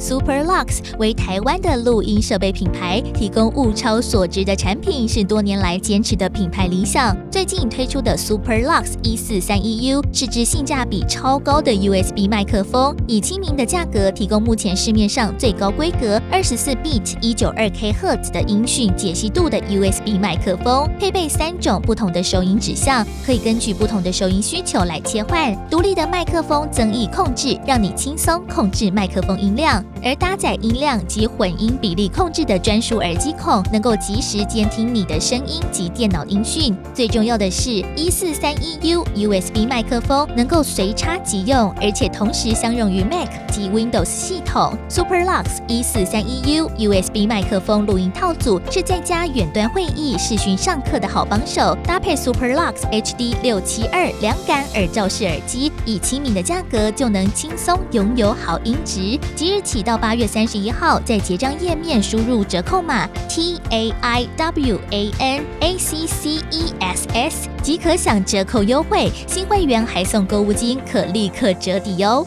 Superlux 为台湾的录音设备品牌，提供物超所值的产品，是多年来坚持的品牌理想。最近推出的 Superlux 一四三一 U 是支性价比超高的 USB 麦克风，以亲民的价格提供目前市面上最高规格二十四 bit 一九二 K 赫兹的音讯解析度的 USB 麦克风，配备三种不同的收音指向，可以根据不同的收音需求来切换。独立的麦克风增益控制，让你轻松控制麦克风音量。而搭载音量及混音比例控制的专属耳机孔，能够及时监听你的声音及电脑音讯。最重要的是，一四三一 U USB 麦克风能够随插即用，而且同时相容于 Mac 及 Windows 系统。Superlux 一四三一 U USB 麦克风录音套组是在家远端会议、视讯上课的好帮手。搭配 Superlux HD 六七二两感耳罩式耳机，以亲民的价格就能轻松拥有好音质。即日起到八月三十一号，在结账页面输入折扣码 T A I W A N A C C E S S 即可享折扣优惠。新会员还送购物金，可立刻折抵哦。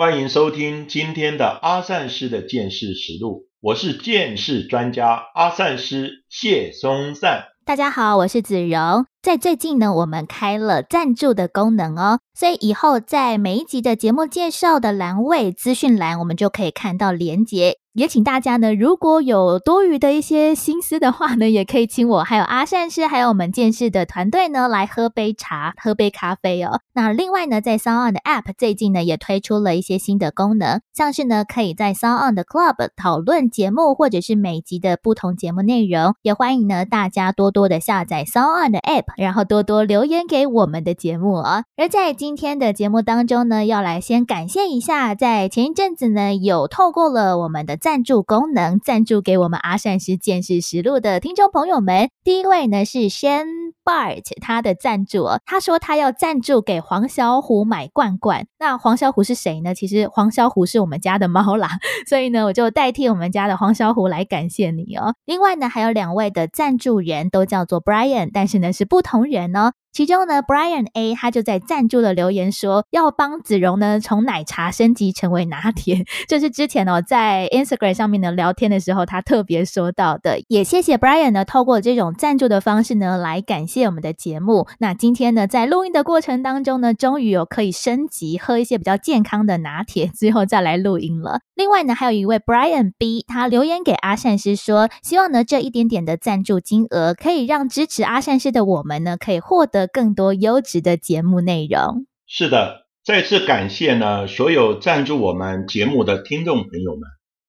欢迎收听今天的阿善师的剑士实录。我是剑士专家阿善师谢松善。大家好，我是子荣。在最近呢，我们开了赞助的功能哦，所以以后在每一集的节目介绍的栏位资讯栏，我们就可以看到连结。也请大家呢，如果有多余的一些心思的话呢，也可以请我还有阿善师，还有我们剑士的团队呢，来喝杯茶、喝杯咖啡哦。那另外呢，在 Sound 的 App 最近呢，也推出了一些新的功能，像是呢，可以在 Sound 的 Club 讨论节目，或者是每集的不同节目内容。也欢迎呢，大家多多的下载 Sound On 的 App，然后多多留言给我们的节目哦。而在今天的节目当中呢，要来先感谢一下，在前一阵子呢，有透过了我们的。赞助功能赞助给我们阿善师见识实录的听众朋友们，第一位呢是 Shan Bart，他的赞助，他说他要赞助给黄小虎买罐罐。那黄小虎是谁呢？其实黄小虎是我们家的猫啦，所以呢，我就代替我们家的黄小虎来感谢你哦。另外呢，还有两位的赞助人都叫做 Brian，但是呢是不同人哦。其中呢，Brian A 他就在赞助的留言说，要帮子荣呢从奶茶升级成为拿铁。这是之前哦在 Instagram 上面的聊天的时候，他特别说到的。也谢谢 Brian 呢，透过这种赞助的方式呢，来感谢我们的节目。那今天呢，在录音的过程当中呢，终于有可以升级喝一些比较健康的拿铁，之后再来录音了。另外呢，还有一位 Brian B，他留言给阿善师说，希望呢这一点点的赞助金额，可以让支持阿善师的我们呢，可以获得。更多优质的节目内容。是的，再次感谢呢所有赞助我们节目的听众朋友们。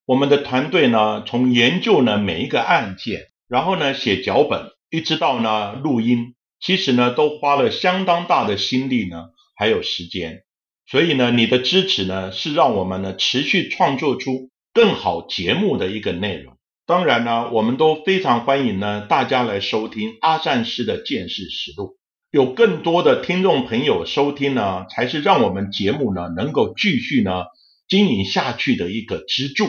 我们的团队呢，从研究呢每一个案件，然后呢写脚本，一直到呢录音，其实呢都花了相当大的心力呢，还有时间。所以呢，你的支持呢，是让我们呢持续创作出更好节目的一个内容。当然呢，我们都非常欢迎呢大家来收听阿善师的见识实录。有更多的听众朋友收听呢，才是让我们节目呢能够继续呢经营下去的一个支柱。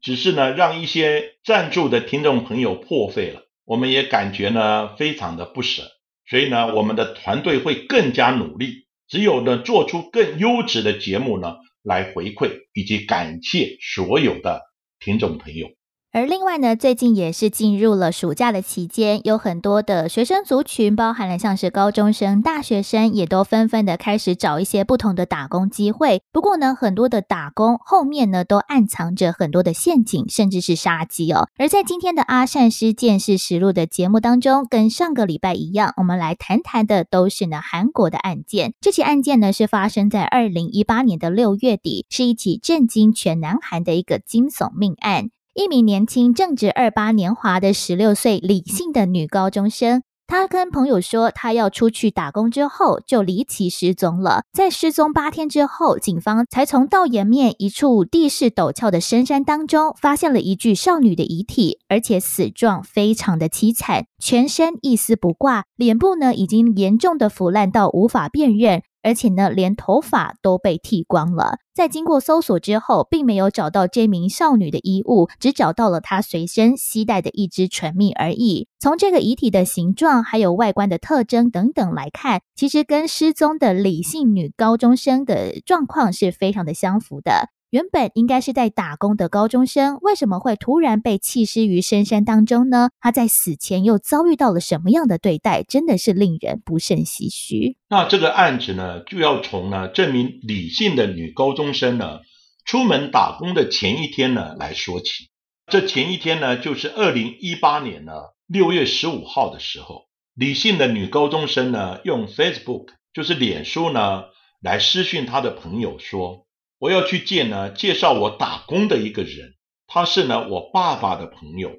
只是呢，让一些赞助的听众朋友破费了，我们也感觉呢非常的不舍。所以呢，我们的团队会更加努力，只有呢做出更优质的节目呢，来回馈以及感谢所有的听众朋友。而另外呢，最近也是进入了暑假的期间，有很多的学生族群，包含了像是高中生、大学生，也都纷纷的开始找一些不同的打工机会。不过呢，很多的打工后面呢，都暗藏着很多的陷阱，甚至是杀机哦。而在今天的阿善师见识实录的节目当中，跟上个礼拜一样，我们来谈谈的都是呢韩国的案件。这起案件呢，是发生在二零一八年的六月底，是一起震惊全南韩的一个惊悚命案。一名年轻、正值二八年华的十六岁李姓的女高中生，他跟朋友说，他要出去打工之后就离奇失踪了。在失踪八天之后，警方才从道岩面一处地势陡峭的深山当中发现了一具少女的遗体，而且死状非常的凄惨，全身一丝不挂，脸部呢已经严重的腐烂到无法辨认。而且呢，连头发都被剃光了。在经过搜索之后，并没有找到这名少女的衣物，只找到了她随身携带的一支唇蜜而已。从这个遗体的形状、还有外观的特征等等来看，其实跟失踪的李姓女高中生的状况是非常的相符的。原本应该是在打工的高中生，为什么会突然被弃尸于深山当中呢？他在死前又遭遇到了什么样的对待？真的是令人不胜唏嘘。那这个案子呢，就要从呢这名李姓的女高中生呢出门打工的前一天呢来说起。这前一天呢，就是二零一八年呢六月十五号的时候，李姓的女高中生呢用 Facebook，就是脸书呢来私讯她的朋友说。我要去见呢，介绍我打工的一个人，他是呢我爸爸的朋友。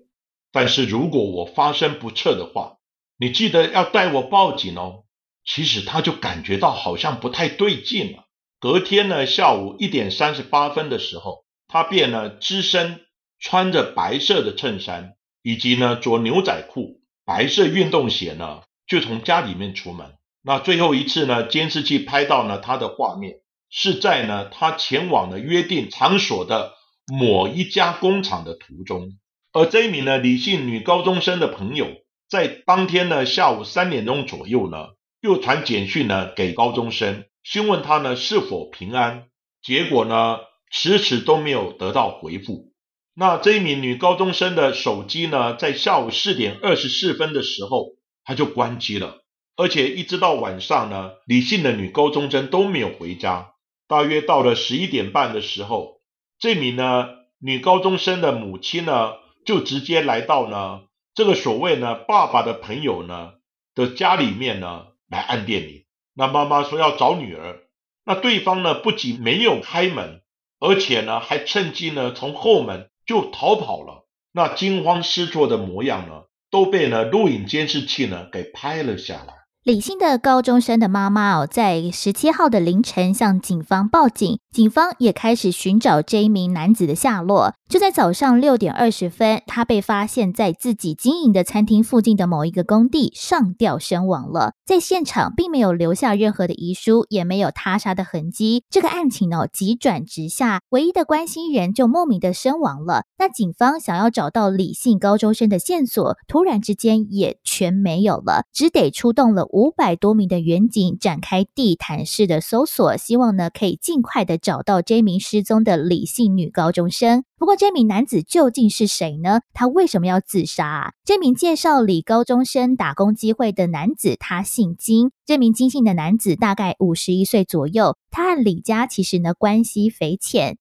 但是如果我发生不测的话，你记得要带我报警哦。其实他就感觉到好像不太对劲了。隔天呢下午一点三十八分的时候，他便呢只身穿着白色的衬衫，以及呢着牛仔裤、白色运动鞋呢，就从家里面出门。那最后一次呢，监视器拍到呢他的画面。是在呢，他前往了约定场所的某一家工厂的途中，而这一名呢李姓女高中生的朋友，在当天呢下午三点钟左右呢，又传简讯呢给高中生，询问他呢是否平安，结果呢迟迟都没有得到回复。那这一名女高中生的手机呢，在下午四点二十四分的时候，他就关机了，而且一直到晚上呢，李姓的女高中生都没有回家。大约到了十一点半的时候，这名呢女高中生的母亲呢就直接来到呢这个所谓呢爸爸的朋友呢的家里面呢来按电铃。那妈妈说要找女儿，那对方呢不仅没有开门，而且呢还趁机呢从后门就逃跑了。那惊慌失措的模样呢都被呢录影监视器呢给拍了下来。李姓的高中生的妈妈哦，在十七号的凌晨向警方报警，警方也开始寻找这一名男子的下落。就在早上六点二十分，他被发现在自己经营的餐厅附近的某一个工地上吊身亡了。在现场并没有留下任何的遗书，也没有他杀的痕迹。这个案情呢急转直下，唯一的关心人就莫名的身亡了。那警方想要找到李姓高中生的线索，突然之间也全没有了，只得出动了。五百多名的员警展开地毯式的搜索，希望呢可以尽快的找到这名失踪的李姓女高中生。不过，这名男子究竟是谁呢？他为什么要自杀啊？这名介绍李高中生打工机会的男子，他姓金。这名金姓的男子大概五十一岁左右，他和李家其实呢关系匪浅。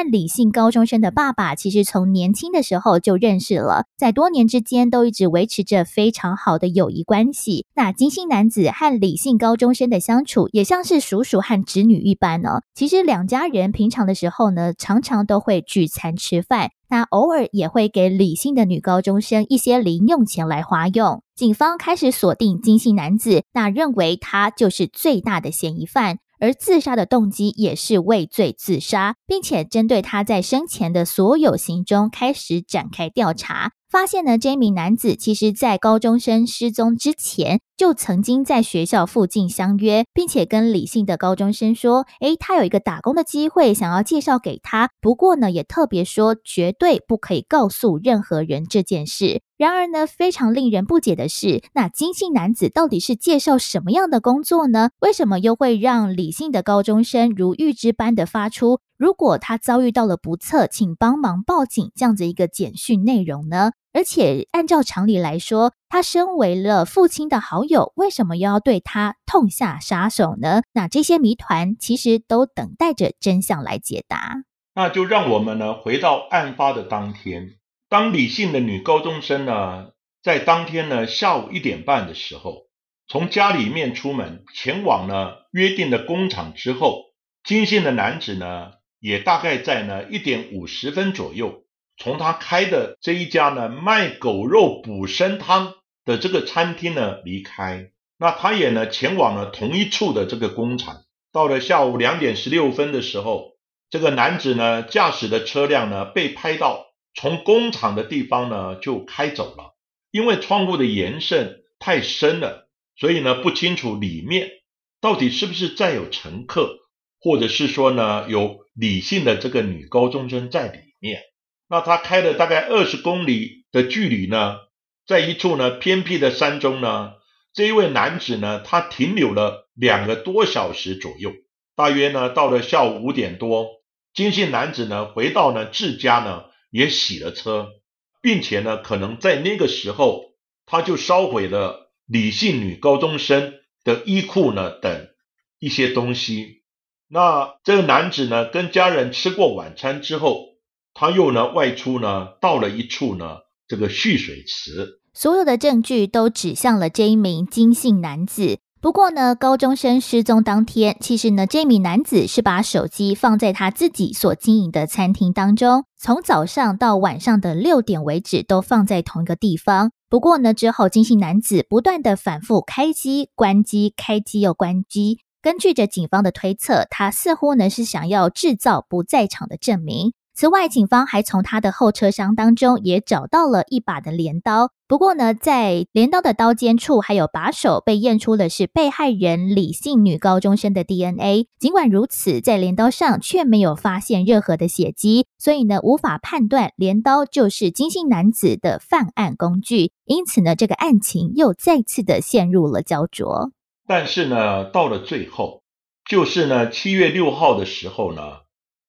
他和李姓高中生的爸爸其实从年轻的时候就认识了，在多年之间都一直维持着非常好的友谊关系。那金姓男子和李姓高中生的相处也像是叔叔和侄女一般呢。其实两家人平常的时候呢，常常都会聚餐吃饭，那偶尔也会给李姓的女高中生一些零用钱来花用。警方开始锁定金姓男子，那认为他就是最大的嫌疑犯。而自杀的动机也是畏罪自杀，并且针对他在生前的所有行踪开始展开调查。发现呢，这名男子其实在高中生失踪之前就曾经在学校附近相约，并且跟李姓的高中生说：“诶，他有一个打工的机会，想要介绍给他。不过呢，也特别说绝对不可以告诉任何人这件事。”然而呢，非常令人不解的是，那金姓男子到底是介绍什么样的工作呢？为什么又会让李姓的高中生如预知般的发出？如果他遭遇到了不测，请帮忙报警这样子一个简讯内容呢？而且按照常理来说，他身为了父亲的好友，为什么又要对他痛下杀手呢？那这些谜团其实都等待着真相来解答。那就让我们呢回到案发的当天，当李姓的女高中生呢在当天呢下午一点半的时候，从家里面出门前往呢约定的工厂之后，金姓的男子呢。也大概在呢一点五十分左右，从他开的这一家呢卖狗肉补身汤的这个餐厅呢离开。那他也呢前往了同一处的这个工厂。到了下午两点十六分的时候，这个男子呢驾驶的车辆呢被拍到从工厂的地方呢就开走了。因为窗户的颜色太深了，所以呢不清楚里面到底是不是载有乘客，或者是说呢有李姓的这个女高中生在里面。那他开了大概二十公里的距离呢，在一处呢偏僻的山中呢，这一位男子呢他停留了两个多小时左右，大约呢到了下午五点多，金姓男子呢回到呢自家呢也洗了车。并且呢，可能在那个时候，他就烧毁了李姓女高中生的衣裤呢等一些东西。那这个男子呢，跟家人吃过晚餐之后，他又呢外出呢，到了一处呢这个蓄水池。所有的证据都指向了这一名金姓男子。不过呢，高中生失踪当天，其实呢，这名男子是把手机放在他自己所经营的餐厅当中，从早上到晚上的六点为止，都放在同一个地方。不过呢，之后金姓男子不断的反复开机、关机、开机又关机。根据着警方的推测，他似乎呢是想要制造不在场的证明。此外，警方还从他的后车厢当中也找到了一把的镰刀。不过呢，在镰刀的刀尖处还有把手被验出的是被害人李姓女高中生的 DNA。尽管如此，在镰刀上却没有发现任何的血迹，所以呢，无法判断镰刀就是金姓男子的犯案工具。因此呢，这个案情又再次的陷入了焦灼。但是呢，到了最后，就是呢，七月六号的时候呢，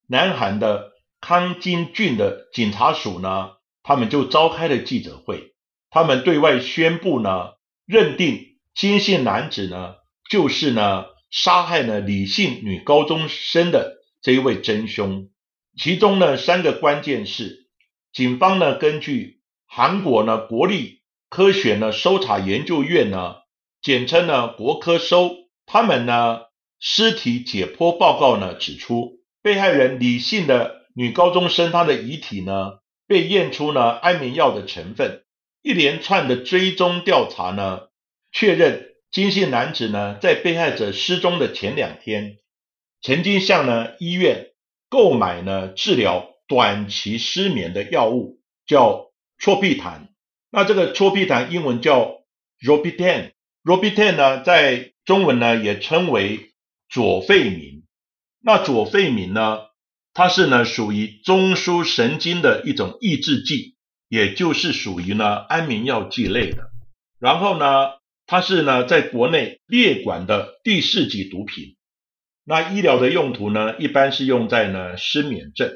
南韩的。康金郡的警察署呢，他们就召开了记者会，他们对外宣布呢，认定金姓男子呢，就是呢杀害了李姓女高中生的这一位真凶。其中呢，三个关键是，警方呢根据韩国呢国立科学呢搜查研究院呢，简称呢国科收，他们呢尸体解剖报告呢指出，被害人李姓的。女高中生她的遗体呢，被验出呢安眠药的成分。一连串的追踪调查呢，确认金姓男子呢在被害者失踪的前两天，曾经向呢医院购买呢治疗短期失眠的药物，叫唑必坦。那这个唑必坦英文叫 Robitane r o b i t e n 呢在中文呢也称为左费明。那左费明呢？它是呢属于中枢神经的一种抑制剂，也就是属于呢安眠药剂类的。然后呢，它是呢在国内列管的第四级毒品。那医疗的用途呢，一般是用在呢失眠症，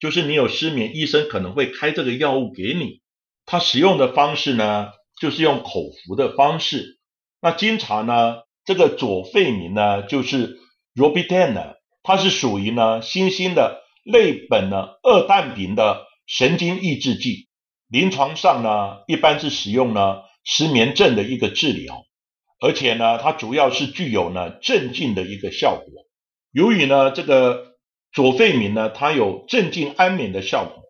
就是你有失眠，医生可能会开这个药物给你。它使用的方式呢，就是用口服的方式。那经常呢，这个左费明呢，就是 Robitan。它是属于呢新兴的类苯呢二氮平的神经抑制剂，临床上呢一般是使用呢失眠症的一个治疗，而且呢它主要是具有呢镇静的一个效果。由于呢这个左费明呢它有镇静安眠的效果，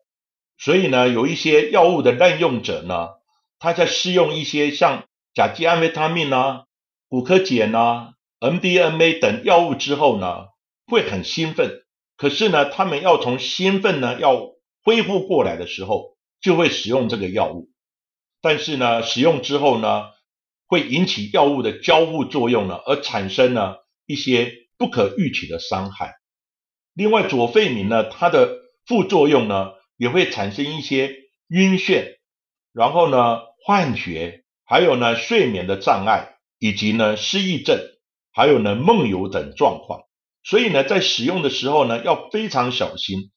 所以呢有一些药物的滥用者呢，他在试用一些像甲基安非他命啊、骨科碱啊、MDMA 等药物之后呢。会很兴奋，可是呢，他们要从兴奋呢要恢复过来的时候，就会使用这个药物。但是呢，使用之后呢，会引起药物的交互作用呢，而产生呢一些不可预期的伤害。另外，左费明呢，它的副作用呢，也会产生一些晕眩，然后呢幻觉，还有呢睡眠的障碍，以及呢失忆症，还有呢梦游等状况。所以呢，在使用的时候呢，要非常小心。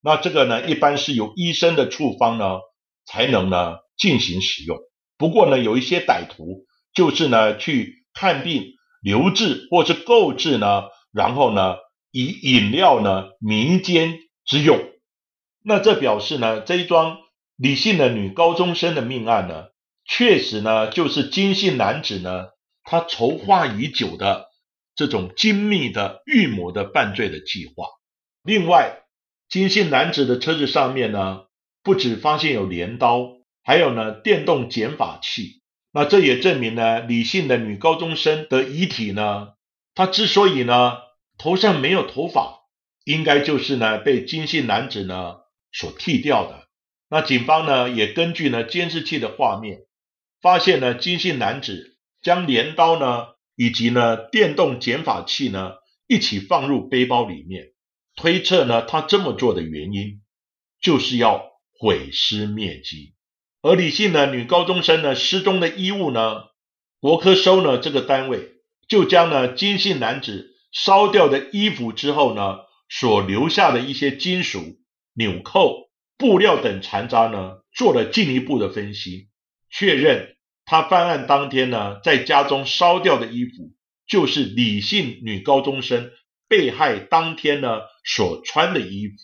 那这个呢，一般是由医生的处方呢，才能呢进行使用。不过呢，有一些歹徒就是呢去看病留置或是购置呢，然后呢以饮料呢民间之用。那这表示呢，这一桩李姓的女高中生的命案呢，确实呢就是金姓男子呢他筹划已久的。这种精密的预谋的犯罪的计划。另外，金姓男子的车子上面呢，不止发现有镰刀，还有呢电动剪发器，那这也证明呢，李姓的女高中生的遗体呢，她之所以呢头上没有头发，应该就是呢被金姓男子呢所剃掉的。那警方呢也根据呢监视器的画面，发现呢金姓男子将镰刀呢以及呢电动剪发器呢一起放入背包里面，推测呢他这么做的原因就是要毁尸灭迹。而李姓呢女高中生呢失踪的衣物呢，国科收呢这个单位就将呢金姓男子烧掉的衣服之后呢所留下的一些金属纽扣、布料等残渣呢做了进一步的分析，确认他犯案当天呢在家中烧掉的衣服就是李姓女高中生被害当天呢所穿的衣服。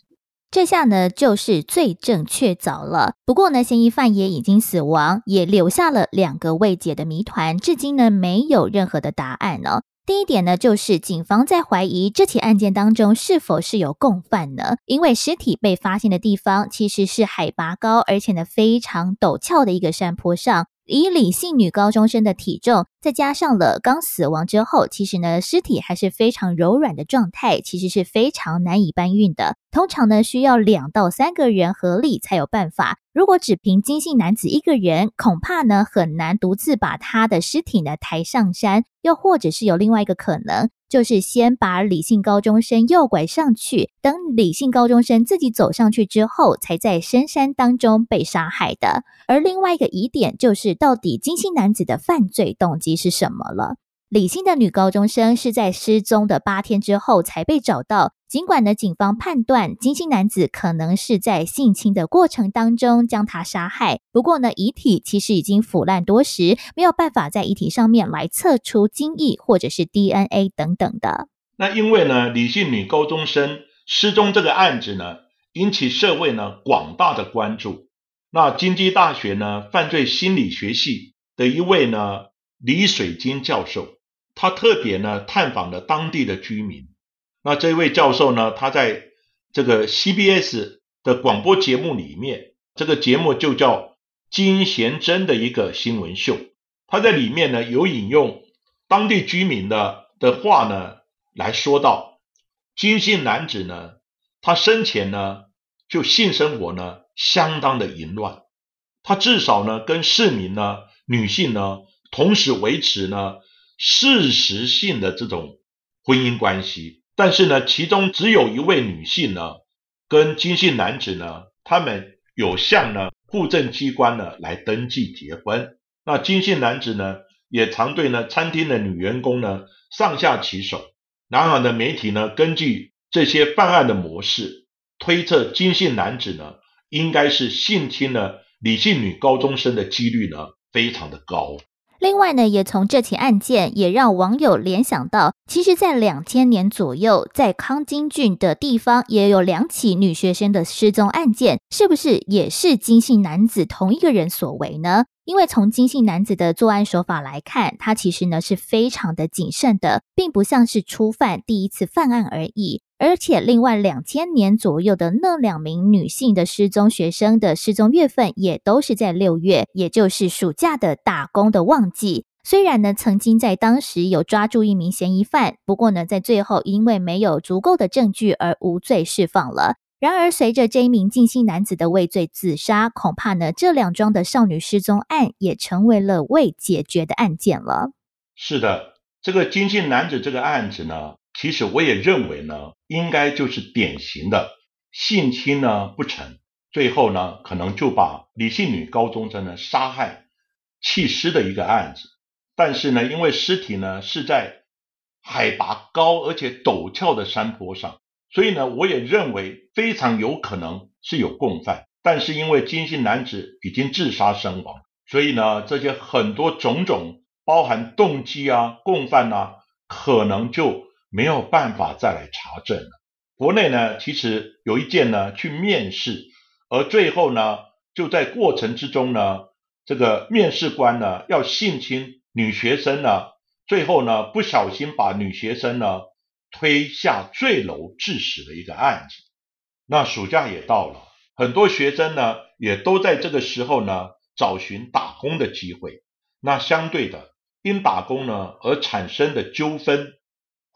这下呢，就是罪证确凿了。不过呢，嫌疑犯也已经死亡，也留下了两个未解的谜团，至今呢没有任何的答案呢。第一点呢，就是警方在怀疑这起案件当中是否是有共犯呢？因为尸体被发现的地方其实是海拔高，而且呢非常陡峭的一个山坡上。以李姓女高中生的体重，再加上了刚死亡之后，其实呢尸体还是非常柔软的状态，其实是非常难以搬运的。通常呢需要两到三个人合力才有办法。如果只凭金姓男子一个人，恐怕呢很难独自把他的尸体呢抬上山。又或者是有另外一个可能。就是先把李姓高中生诱拐上去，等李姓高中生自己走上去之后，才在深山当中被杀害的。而另外一个疑点就是，到底金姓男子的犯罪动机是什么了？李姓的女高中生是在失踪的八天之后才被找到。尽管呢，警方判断金姓男子可能是在性侵的过程当中将她杀害，不过呢，遗体其实已经腐烂多时，没有办法在遗体上面来测出精液或者是 DNA 等等的。那因为呢，李姓女高中生失踪这个案子呢，引起社会呢广大的关注。那金鸡大学呢犯罪心理学系的一位呢李水晶教授，他特别呢探访了当地的居民。那这位教授呢？他在这个 CBS 的广播节目里面，这个节目就叫金贤珍的一个新闻秀。他在里面呢有引用当地居民的的话呢，来说到金姓男子呢，他生前呢就性生活呢相当的淫乱，他至少呢跟市民呢女性呢同时维持呢事实性的这种婚姻关系。但是呢，其中只有一位女性呢，跟金姓男子呢，他们有向呢户政机关呢来登记结婚。那金姓男子呢，也常对呢餐厅的女员工呢上下其手。然而呢，媒体呢根据这些犯案的模式，推测金姓男子呢应该是性侵了李姓女高中生的几率呢非常的高。另外呢，也从这起案件也让网友联想到，其实，在两千年左右，在康金郡的地方也有两起女学生的失踪案件，是不是也是金姓男子同一个人所为呢？因为从金姓男子的作案手法来看，他其实呢是非常的谨慎的，并不像是初犯第一次犯案而已。而且，另外两千年左右的那两名女性的失踪学生的失踪月份也都是在六月，也就是暑假的打工的旺季。虽然呢，曾经在当时有抓住一名嫌疑犯，不过呢，在最后因为没有足够的证据而无罪释放了。然而，随着这一名静姓男子的畏罪自杀，恐怕呢，这两桩的少女失踪案也成为了未解决的案件了。是的，这个金姓男子这个案子呢？其实我也认为呢，应该就是典型的性侵呢不成，最后呢可能就把李姓女高中生呢杀害弃尸的一个案子。但是呢，因为尸体呢是在海拔高而且陡峭的山坡上，所以呢我也认为非常有可能是有共犯。但是因为金姓男子已经自杀身亡，所以呢这些很多种种包含动机啊、共犯啊，可能就。没有办法再来查证了。国内呢，其实有一件呢，去面试，而最后呢，就在过程之中呢，这个面试官呢要性侵女学生呢，最后呢不小心把女学生呢推下坠楼致死的一个案子。那暑假也到了，很多学生呢也都在这个时候呢找寻打工的机会。那相对的，因打工呢而产生的纠纷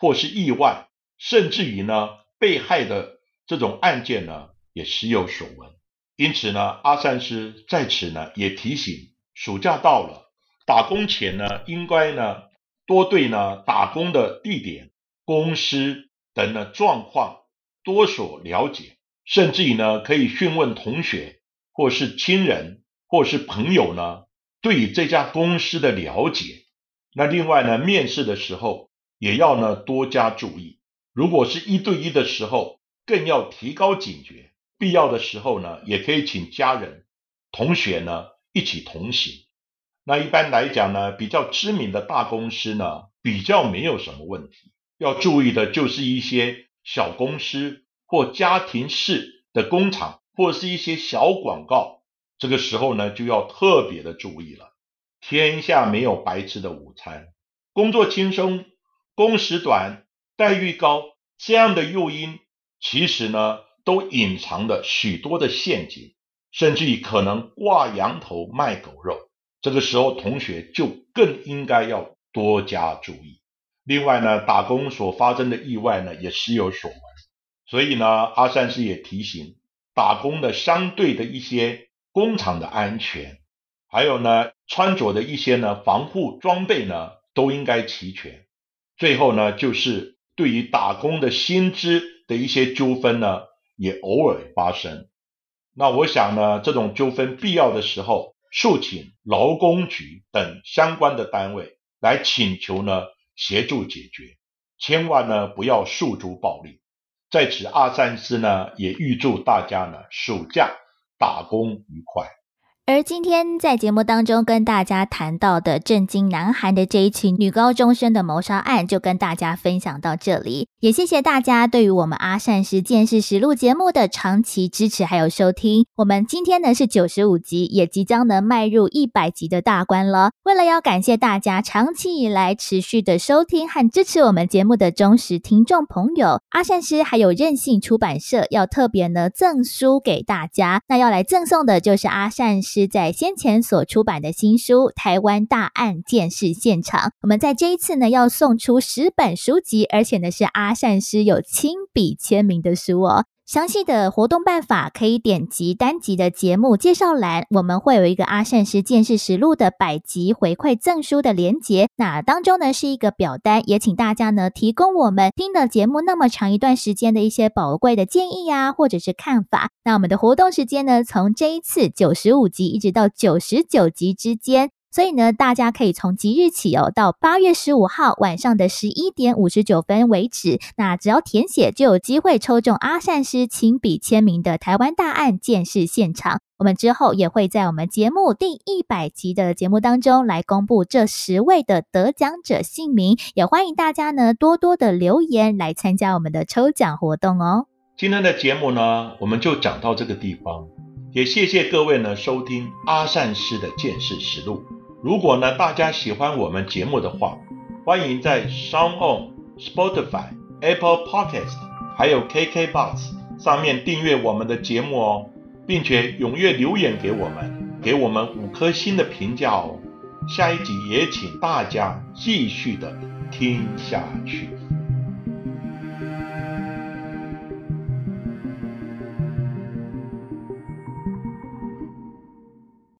或是意外，甚至于呢被害的这种案件呢，也时有所闻。因此呢，阿三师在此呢也提醒：暑假到了，打工前呢，应该呢多对呢打工的地点、公司等的状况多所了解，甚至于呢可以询问同学或是亲人或是朋友呢对于这家公司的了解。那另外呢，面试的时候也要呢多加注意，如果是一对一的时候，更要提高警觉。必要的时候呢，也可以请家人、同学呢一起同行。那一般来讲呢，比较知名的大公司呢，比较没有什么问题。要注意的就是一些小公司或家庭式的工厂，或是一些小广告，这个时候呢就要特别的注意了。天下没有白吃的午餐，工作轻松、工时短、待遇高这样的诱因，其实呢。都隐藏着许多的陷阱，甚至于可能挂羊头卖狗肉。这个时候，同学就更应该要多加注意。另外呢，打工所发生的意外呢，也时有所闻。所以呢，阿善师也提醒，打工的相对的一些工厂的安全，还有呢，穿着的一些呢防护装备呢，都应该齐全。最后呢，就是对于打工的薪资的一些纠纷呢。也偶尔发生，那我想呢，这种纠纷必要的时候，诉请劳工局等相关的单位来请求呢协助解决，千万呢不要诉诸暴力。在此，阿三师呢也预祝大家呢暑假打工愉快。而今天在节目当中跟大家谈到的震惊南韩的这一起女高中生的谋杀案，就跟大家分享到这里。也谢谢大家对于我们阿善师见识实录节目的长期支持还有收听。我们今天呢是九十五集，也即将能迈入一百集的大关了。为了要感谢大家长期以来持续的收听和支持我们节目的忠实听众朋友，阿善师还有任性出版社要特别呢赠书给大家。那要来赠送的就是阿善师。是在先前所出版的新书《台湾大案件事现场》，我们在这一次呢要送出十本书籍，而且呢是阿善师有亲笔签名的书哦。详细的活动办法可以点击单集的节目介绍栏，我们会有一个阿善师见识实录的百集回馈赠书的连结。那当中呢是一个表单，也请大家呢提供我们听了节目那么长一段时间的一些宝贵的建议呀，或者是看法。那我们的活动时间呢，从这一次九十五集一直到九十九集之间。所以呢，大家可以从即日起哦，到八月十五号晚上的十一点五十九分为止。那只要填写，就有机会抽中阿善师亲笔签名的台湾大案见事现场。我们之后也会在我们节目第一百集的节目当中来公布这十位的得奖者姓名。也欢迎大家呢多多的留言来参加我们的抽奖活动哦。今天的节目呢，我们就讲到这个地方，也谢谢各位呢收听阿善师的见识实录。如果呢，大家喜欢我们节目的话，欢迎在 Sound On、Spotify、Apple Podcast 还有 KKBox 上面订阅我们的节目哦，并且踊跃留言给我们，给我们五颗星的评价哦。下一集也请大家继续的听下去。